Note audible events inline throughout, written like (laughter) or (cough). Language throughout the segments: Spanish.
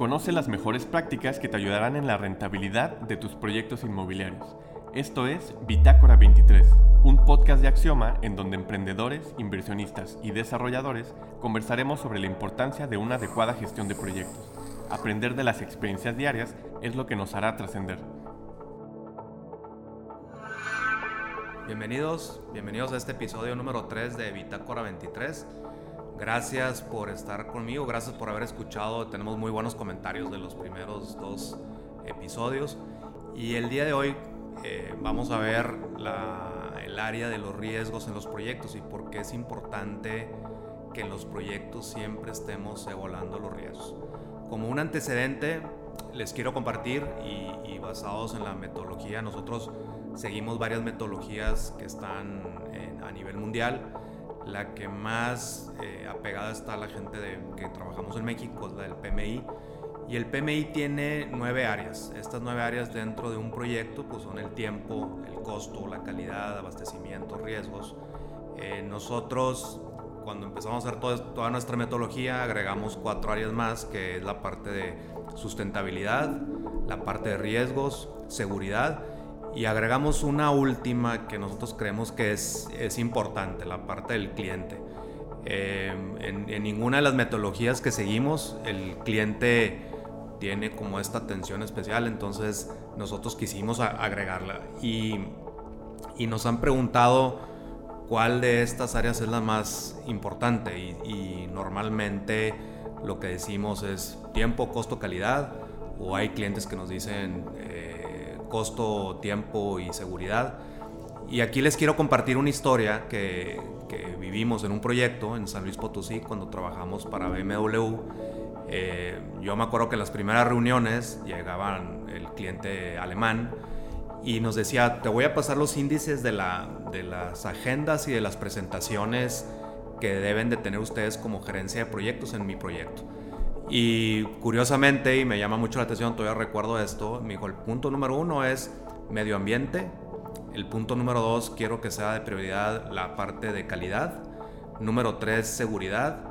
Conoce las mejores prácticas que te ayudarán en la rentabilidad de tus proyectos inmobiliarios. Esto es Bitácora 23, un podcast de Axioma en donde emprendedores, inversionistas y desarrolladores conversaremos sobre la importancia de una adecuada gestión de proyectos. Aprender de las experiencias diarias es lo que nos hará trascender. Bienvenidos, bienvenidos a este episodio número 3 de Bitácora 23. Gracias por estar conmigo, gracias por haber escuchado. Tenemos muy buenos comentarios de los primeros dos episodios. Y el día de hoy eh, vamos a ver el área de los riesgos en los proyectos y por qué es importante que en los proyectos siempre estemos evaluando los riesgos. Como un antecedente, les quiero compartir y, basados en la metodología, nosotros seguimos varias metodologías que están a nivel mundial la que más eh, apegada está la gente de, que trabajamos en México es la del PMI. Y el PMI tiene nueve áreas. Estas nueve áreas dentro de un proyecto pues son el tiempo, el costo, la calidad, abastecimiento, riesgos. Eh, nosotros cuando empezamos a hacer toda nuestra metodología agregamos cuatro áreas más que es la parte de sustentabilidad, la parte de riesgos, seguridad y agregamos una última que nosotros creemos que es, es importante, la parte del cliente. Eh, en, ninguna de las metodologías que seguimos el cliente tiene como esta atención especial, entonces nosotros quisimos agregarla y, y, nos han preguntado cuál de estas áreas es la más importante y, normalmente lo que decimos es tiempo, costo, calidad o hay clientes que nos dicen... Eh, costo, tiempo y seguridad. Y aquí les quiero compartir una historia que, vivimos en un proyecto en San Luis Potosí cuando trabajamos para BMW. Eh, yo me acuerdo que en las primeras reuniones llegaban el cliente alemán y nos decía, te voy a pasar los índices de, de las agendas y de las presentaciones que deben de tener ustedes como gerencia de proyectos en mi proyecto. Y curiosamente, y me llama mucho la atención, todavía recuerdo esto, me dijo, el punto número uno es medio ambiente, el punto número dos quiero que sea de prioridad la parte de calidad, número tres seguridad,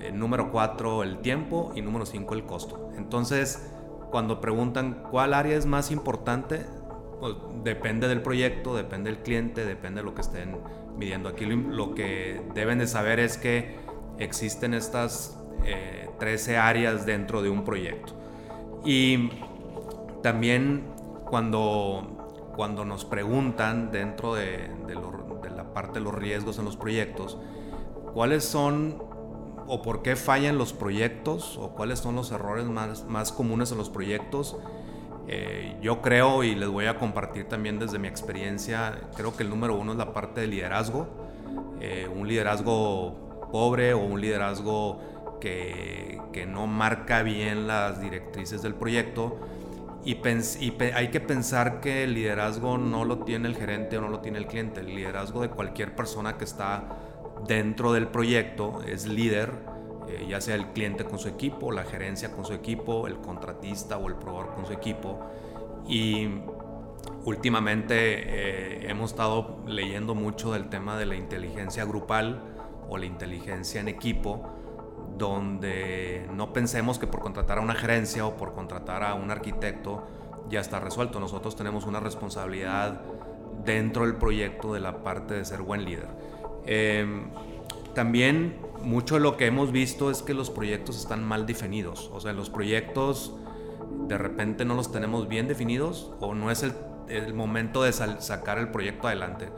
eh, número cuatro el tiempo y número cinco el costo. Entonces, cuando preguntan cuál área es más importante, pues depende del proyecto, depende del cliente, depende de lo que estén midiendo. Aquí lo, que deben de saber es que existen estas... Eh, 13 áreas dentro de un proyecto. Y también cuando, cuando nos preguntan dentro de, la parte de los riesgos en los proyectos, cuáles son o por qué fallan los proyectos o cuáles son los errores más, más comunes en los proyectos, eh, yo creo y les voy a compartir también desde mi experiencia, creo que el número uno es la parte de liderazgo, eh, un liderazgo pobre o un liderazgo que, no marca bien las directrices del proyecto y, hay que pensar que el liderazgo no lo tiene el gerente o no lo tiene el cliente, el liderazgo de cualquier persona que está dentro del proyecto es líder, eh, ya sea el cliente con su equipo, la gerencia con su equipo, el contratista o el proveedor con su equipo. Y últimamente eh, hemos estado leyendo mucho del tema de la inteligencia grupal o la inteligencia en equipo, donde no pensemos que por contratar a una gerencia o por contratar a un arquitecto ya está resuelto. Nosotros tenemos una responsabilidad dentro del proyecto de la parte de ser buen líder. Em, también mucho de lo que hemos visto es que los proyectos están mal definidos. O sea, los proyectos de repente no los tenemos bien definidos o no es el, momento de sacar el proyecto adelante.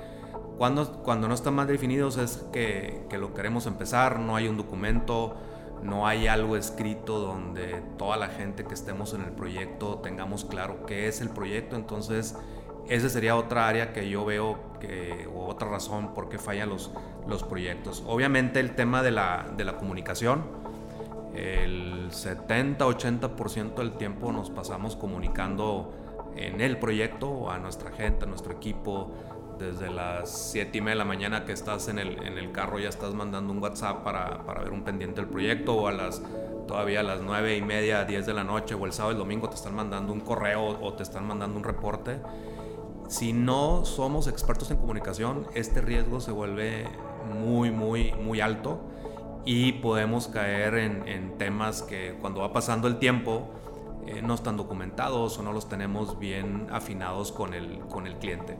Cuando, cuando no están mal definidos es que, que lo queremos empezar, no hay un documento, no hay algo escrito donde toda la gente que estemos en el proyecto tengamos claro qué es el proyecto. Entonces, esa sería otra área que yo veo que, o otra razón por qué fallan los, los proyectos. Obviamente el tema de la, de la comunicación, el 70-80% del tiempo nos pasamos comunicando en el proyecto a nuestra gente, a nuestro equipo, desde las 7 y media de la mañana que estás en el, en el carro ya estás mandando un WhatsApp para, para, ver un pendiente del proyecto o a las todavía a las 9 y media, 10 de la noche o el sábado y el domingo te están mandando un correo o te están mandando un reporte. Si no somos expertos en comunicación, este riesgo se vuelve muy, muy, muy alto y podemos caer en, temas que cuando va pasando el tiempo eh, no están documentados o no los tenemos bien afinados con el, con el cliente.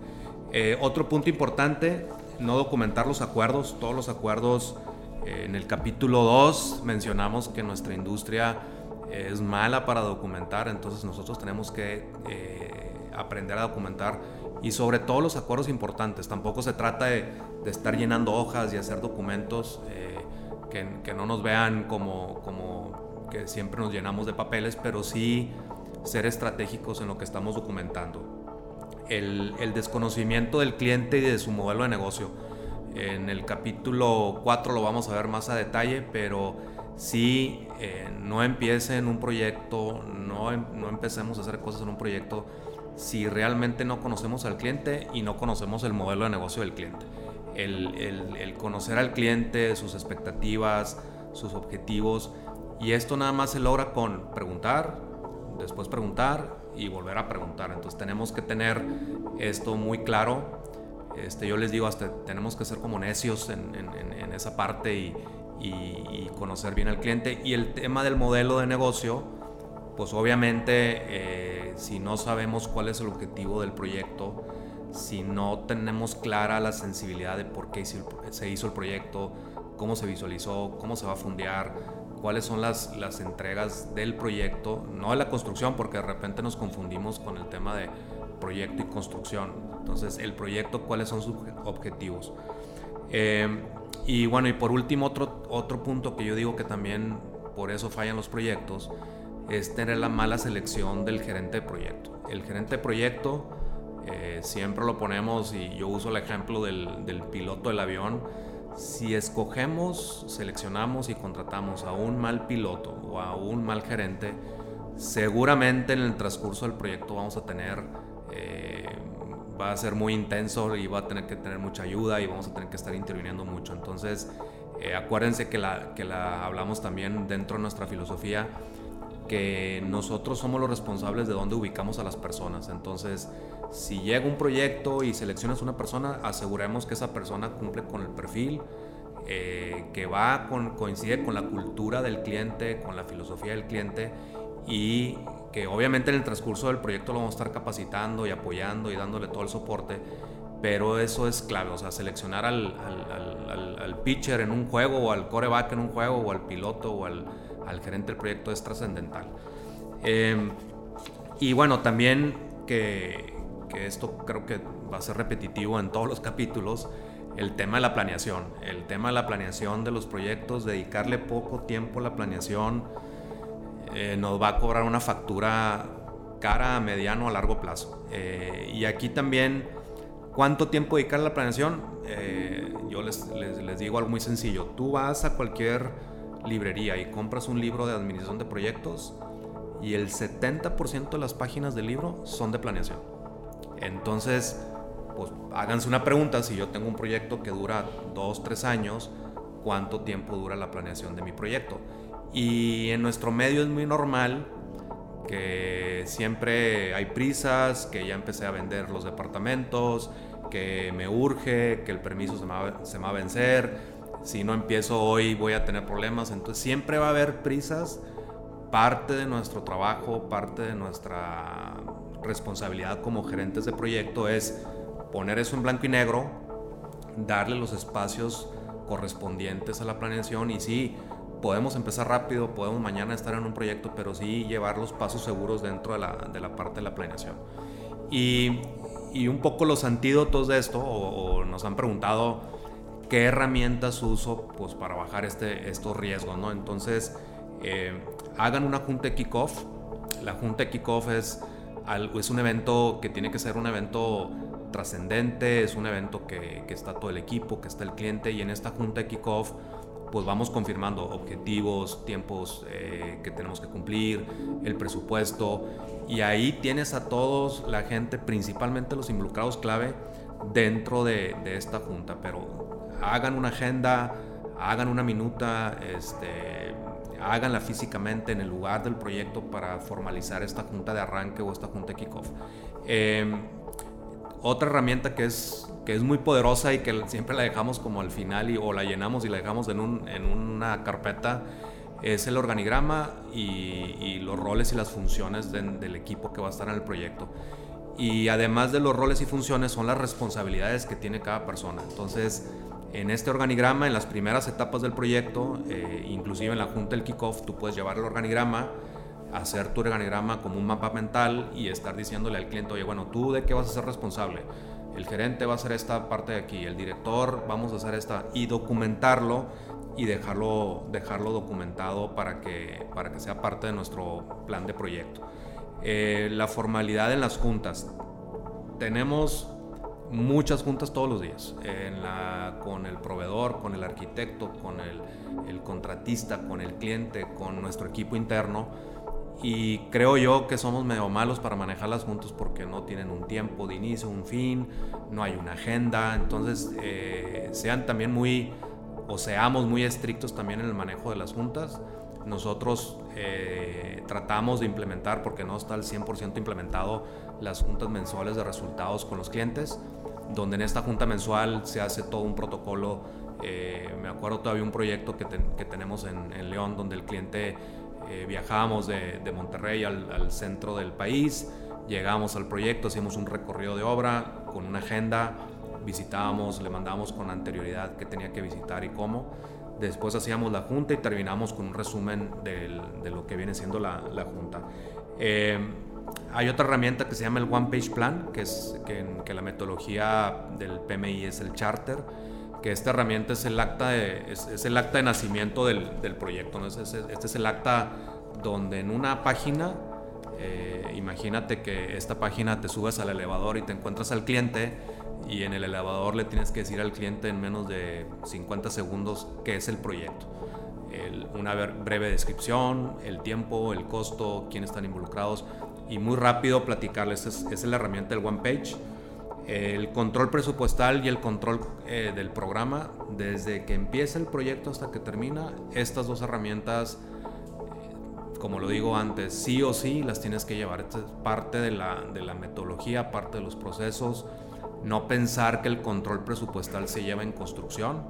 Eh, otro punto importante, no documentar los acuerdos. Todos los acuerdos, eh, en el capítulo 2 mencionamos que nuestra industria es mala para documentar, entonces nosotros tenemos que aprender a documentar y sobre todo los acuerdos importantes. Tampoco se trata de, estar llenando hojas y hacer documentos que, no nos vean como que siempre nos llenamos de papeles, pero sí ser estratégicos en lo que estamos documentando. El, desconocimiento del cliente y de su modelo de negocio. En el capítulo 4 lo vamos a ver más a detalle, pero sí eh, no empiecen un proyecto, no, no empecemos a hacer cosas en un proyecto si realmente no conocemos al cliente y no conocemos el modelo de negocio del cliente el, conocer al cliente, sus expectativas, sus objetivos. Y esto nada más se logra con preguntar, después preguntar y volver a preguntar. Entonces tenemos que tener esto muy claro. Este, yo les digo, hasta tenemos que ser como necios en, esa parte y, conocer bien al cliente. Y el tema del modelo de negocio, pues obviamente eh, si no sabemos cuál es el objetivo del proyecto, si no tenemos clara la sensibilidad de por qué se hizo el proyecto, cómo se visualizó, cómo se va a fundear, cuáles son las, las entregas del proyecto, no de la construcción, porque de repente nos confundimos con el tema de proyecto y construcción. Entonces, el proyecto, cuáles son sus objetivos. Eh, y bueno, y por último, otro, otro punto que yo digo que también por eso fallan los proyectos, es tener la mala selección del gerente de proyecto. El gerente de proyecto eh, siempre lo ponemos y yo uso el ejemplo del, del, piloto del avión. Si escogemos, seleccionamos y contratamos a un mal piloto o a un mal gerente, seguramente en el transcurso del proyecto vamos a tener, eh, va a ser muy intenso y va a tener que tener mucha ayuda y vamos a tener que estar interviniendo mucho. Entonces, eh, acuérdense que la, que la hablamos también dentro de nuestra filosofía que nosotros somos los responsables de dónde ubicamos a las personas. Entonces, si llega un proyecto y seleccionas una persona, aseguremos que esa persona cumple con el perfil, eh, que va con, coincide con la cultura del cliente, con la filosofía del cliente y que obviamente en el transcurso del proyecto lo vamos a estar capacitando y apoyando y dándole todo el soporte, pero eso es clave, o sea, seleccionar al, pitcher en un juego o al coreback en un juego o al piloto o al, gerente del proyecto es trascendental. Em, y bueno, también que esto creo que va a ser repetitivo en todos los capítulos, el tema de la planeación. El tema de la planeación de los proyectos, dedicarle poco tiempo a la planeación, eh, nos va a cobrar una factura cara, a mediano, a largo plazo. Eh, y aquí también, ¿cuánto tiempo dedicar a la planeación? Eh, yo les, les digo algo muy sencillo. Tú vas a cualquier librería y compras un libro de administración de proyectos y el 70% de las páginas del libro son de planeación. Entonces, pues háganse una pregunta, si yo tengo un proyecto que dura dos, tres años, ¿cuánto tiempo dura la planeación de mi proyecto? Y en nuestro medio es muy normal que siempre hay prisas, que ya empecé a vender los departamentos, que me urge, que el permiso se se me va a vencer, si no empiezo hoy voy a tener problemas, entonces siempre va a haber prisas, parte de nuestro trabajo, parte de nuestra responsabilidad como gerentes de proyecto es poner eso en blanco y negro, darle los espacios correspondientes a la planeación y sí, podemos empezar rápido, podemos mañana estar en un proyecto, pero sí llevar los pasos seguros dentro de la, de la parte de la planeación. Y, y, un poco los antídotos de esto, o, nos han preguntado qué herramientas uso pues, para bajar este, estos riesgos, ¿no? Entonces, eh, hagan una junta de kickoff. La junta de kickoff es es un evento que tiene que ser un evento trascendente, es un evento que, está todo el equipo, que está el cliente y en esta junta de kickoff pues vamos confirmando objetivos, tiempos eh, que tenemos que cumplir, el presupuesto y ahí tienes a todos la gente, principalmente los involucrados clave dentro de, de esta junta, pero hagan una agenda, hagan una minuta, este, háganla físicamente en el lugar del proyecto para formalizar esta junta de arranque o esta junta de kickoff. Em, Otra herramienta que es, que es muy poderosa y que siempre la dejamos como al final o la llenamos y la dejamos en una carpeta es el organigrama y, los roles y las funciones del equipo que va a estar en el proyecto. Y además de los roles y funciones son las responsabilidades que tiene cada persona. Entonces, en este organigrama, en las primeras etapas del proyecto, eh, inclusive en la junta del kickoff, tú puedes llevar el organigrama, hacer tu organigrama como un mapa mental y estar diciéndole al cliente, oye, bueno, ¿tú de qué vas a ser responsable? El gerente va a hacer esta parte de aquí, el director vamos a hacer esta y documentarlo y dejarlo, dejarlo documentado para que, para que sea parte de nuestro plan de proyecto. Eh, la formalidad en las juntas. Tenemos muchas juntas todos los días, con el proveedor, con el arquitecto, con el, contratista, con el cliente, con nuestro equipo interno. Y creo yo que somos medio malos para manejar las juntas porque no tienen un tiempo de inicio, un fin, no hay una agenda. Entonces, eh, sean también muy o seamos muy estrictos también en el manejo de las juntas. Nosotros eh, tratamos de implementar, porque no está al 100% implementado, las juntas mensuales de resultados con los clientes, donde en esta junta mensual se hace todo un protocolo. Eh, me acuerdo todavía un proyecto que, que tenemos en, en, León, donde el cliente eh, viajábamos de, de Monterrey al, al, centro del país, llegamos al proyecto, hicimos un recorrido de obra con una agenda, visitábamos, le mandábamos con anterioridad qué tenía que visitar y cómo. Después hacíamos la junta y terminamos con un resumen de lo que viene siendo la, la junta. Eh, hay otra herramienta que se llama el One Page Plan, que es que, la metodología del PMI es el charter, que esta herramienta es el acta de, es, el acta de nacimiento del, del proyecto. ¿no? Este es el acta donde en una página, eh, imagínate que esta página te subes al elevador y te encuentras al cliente y en el elevador le tienes que decir al cliente en menos de 50 segundos qué es el proyecto. una breve descripción, el tiempo, el costo, quiénes están involucrados y muy rápido platicarles. Esa es, la herramienta del One Page. El control presupuestal y el control eh, del programa, desde que empieza el proyecto hasta que termina, estas dos herramientas, como lo digo antes, sí o sí las tienes que llevar. Esta es parte de la, de la metodología, parte de los procesos no pensar que el control presupuestal se lleva en construcción.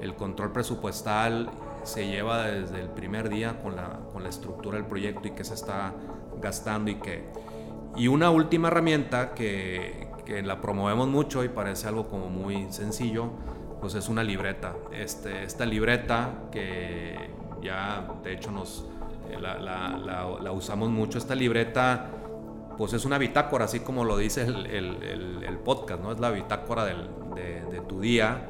El control presupuestal se lleva desde el primer día con la, con la estructura del proyecto y qué se está gastando y qué. Y una última herramienta que, que, la promovemos mucho y parece algo como muy sencillo, pues es una libreta. Este, esta libreta que ya de hecho nos, la, la usamos mucho, esta libreta pues es una bitácora, así como lo dice el, podcast, ¿no? Es la bitácora de, tu día,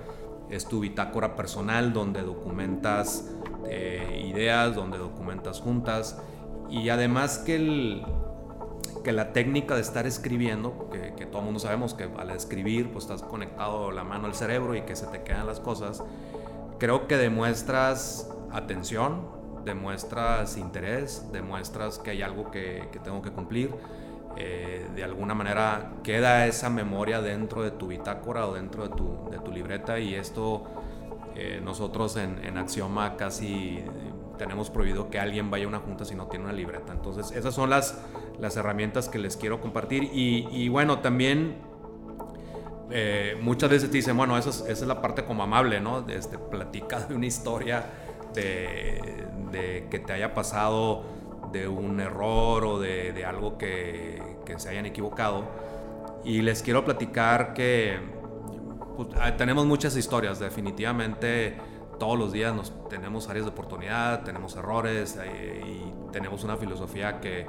es tu bitácora personal donde documentas eh, ideas, donde documentas juntas y además que, la técnica de estar escribiendo, que, todo el mundo sabemos que al escribir pues estás conectado la mano al cerebro y que se te quedan las cosas, creo que demuestras atención, demuestras interés, demuestras que hay algo que tengo que cumplir eh, de alguna manera queda esa memoria dentro de tu bitácora o dentro de tu, de tu libreta y esto eh, nosotros en, en, Axioma casi tenemos prohibido que alguien vaya a una junta si no tiene una libreta. Entonces esas son las, las herramientas que les quiero compartir y, bueno, también eh, muchas veces te dicen, bueno, esa es, esa es la parte como amable, ¿no? Este, platica de una historia de, de que te haya pasado de un error o de, algo que, se hayan equivocado. Y les quiero platicar que pues, ah, tenemos muchas historias, definitivamente todos los días nos, tenemos áreas de oportunidad, tenemos errores eh, y tenemos una filosofía que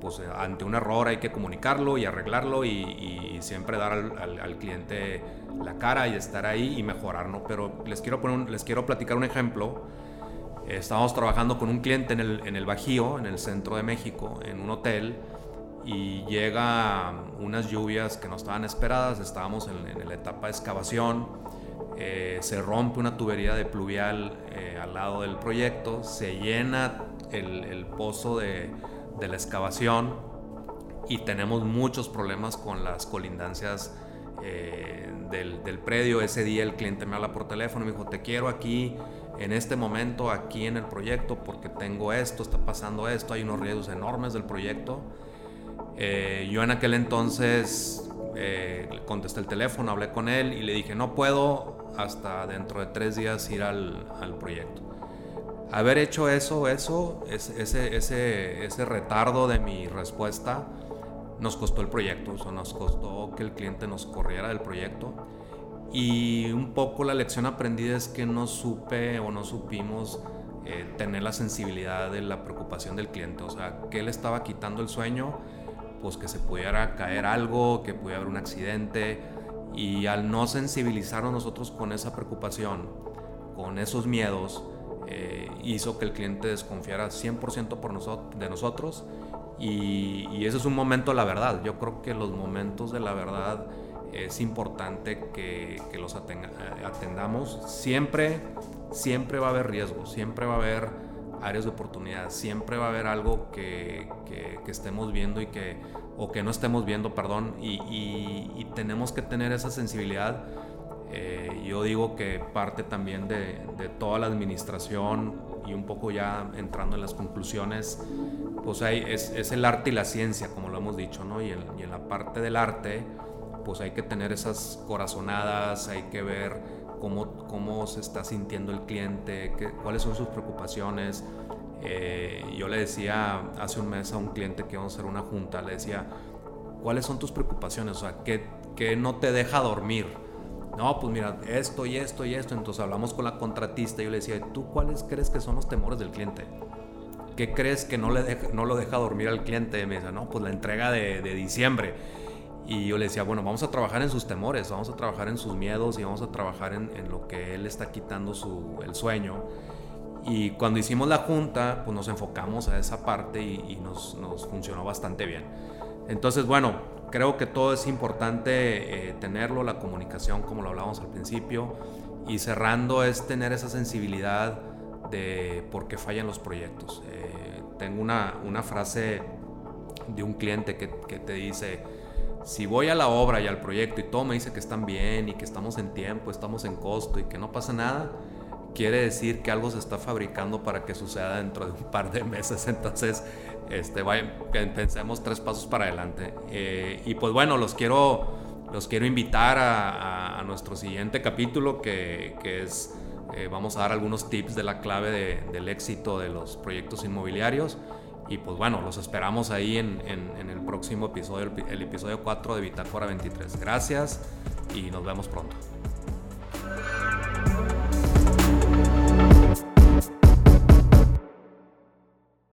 pues, ante un error hay que comunicarlo y arreglarlo y, siempre dar al, cliente la cara y estar ahí y mejorar, ¿no? Pero les quiero, poner les quiero platicar un ejemplo estábamos trabajando con un cliente en el, en el Bajío, en el centro de México, en un hotel, y llega unas lluvias que no estaban esperadas, estábamos en, la etapa de excavación, eh, se rompe una tubería de pluvial eh, al lado del proyecto, se llena el, pozo de, la excavación y tenemos muchos problemas con las colindancias eh, del, del, predio. Ese día el cliente me habla por teléfono me dijo, te quiero aquí en este momento aquí en el proyecto porque tengo esto, está pasando esto, hay unos riesgos enormes del proyecto. Eh, yo en aquel entonces eh, contesté el teléfono, hablé con él y le dije, no puedo hasta dentro de tres días ir al, al proyecto. Haber hecho eso, eso, ese, ese, ese retardo de mi respuesta, nos costó el proyecto, o nos costó que el cliente nos corriera del proyecto. Y un poco la lección aprendida es que no supe o no supimos eh, tener la sensibilidad de la preocupación del cliente. O sea, que él estaba quitando el sueño, pues que se pudiera caer algo, que pudiera haber un accidente. Y al no sensibilizarnos nosotros con esa preocupación, con esos miedos, eh, hizo que el cliente desconfiara 100% por nosotros, de nosotros y, y, ese es un momento de la verdad. Yo creo que los momentos de la verdad es importante que, que los eh, atendamos. Siempre, siempre va a haber riesgos, siempre va a haber áreas de oportunidad, siempre va a haber algo que, que, que estemos viendo y que, o que no estemos viendo, perdón, y, y, y tenemos que tener esa sensibilidad. Eh, yo digo que parte también de, de toda la administración y un poco ya entrando en las conclusiones, pues hay, es, es, el arte y la ciencia, como lo hemos dicho, ¿no? Y, y, en la parte del arte, pues hay que tener esas corazonadas, hay que ver cómo, cómo se está sintiendo el cliente, qué, cuáles son sus preocupaciones. Eh, yo le decía hace un mes a un cliente que vamos a hacer una junta, le decía, ¿cuáles son tus preocupaciones? O sea, ¿qué, qué no te deja dormir? No, pues mira, esto y esto y esto. Entonces hablamos con la contratista y yo le decía, ¿tú cuáles crees que son los temores del cliente? ¿Qué crees que no, le deja, no lo deja dormir al cliente? Me dice, no, pues la entrega de, diciembre. Y yo le decía, bueno, vamos a trabajar en sus temores, vamos a trabajar en sus miedos y vamos a trabajar en, en lo que él está quitando su, el sueño. Y cuando hicimos la junta, pues nos enfocamos a esa parte y, y nos, nos funcionó bastante bien. Entonces, bueno, creo que todo es importante eh, tenerlo, la comunicación, como lo hablábamos al principio, y cerrando es tener esa sensibilidad de por qué fallan los proyectos. Eh, tengo una, una, frase de un cliente que, que, te dice, si voy a la obra y al proyecto y todo me dice que están bien y que estamos en tiempo, estamos en costo y que no pasa nada, quiere decir que algo se está fabricando para que suceda dentro de un par de meses. (laughs) Entonces, este, vaya, pensemos tres pasos para adelante. Eh, y pues bueno, los quiero, los quiero invitar a, nuestro siguiente capítulo, que, es, eh, vamos a dar algunos tips de la clave de, del éxito de los proyectos inmobiliarios. Y pues bueno, los esperamos ahí en, el próximo episodio, el, el episodio 4 de Bitácora 23. Gracias y nos vemos pronto.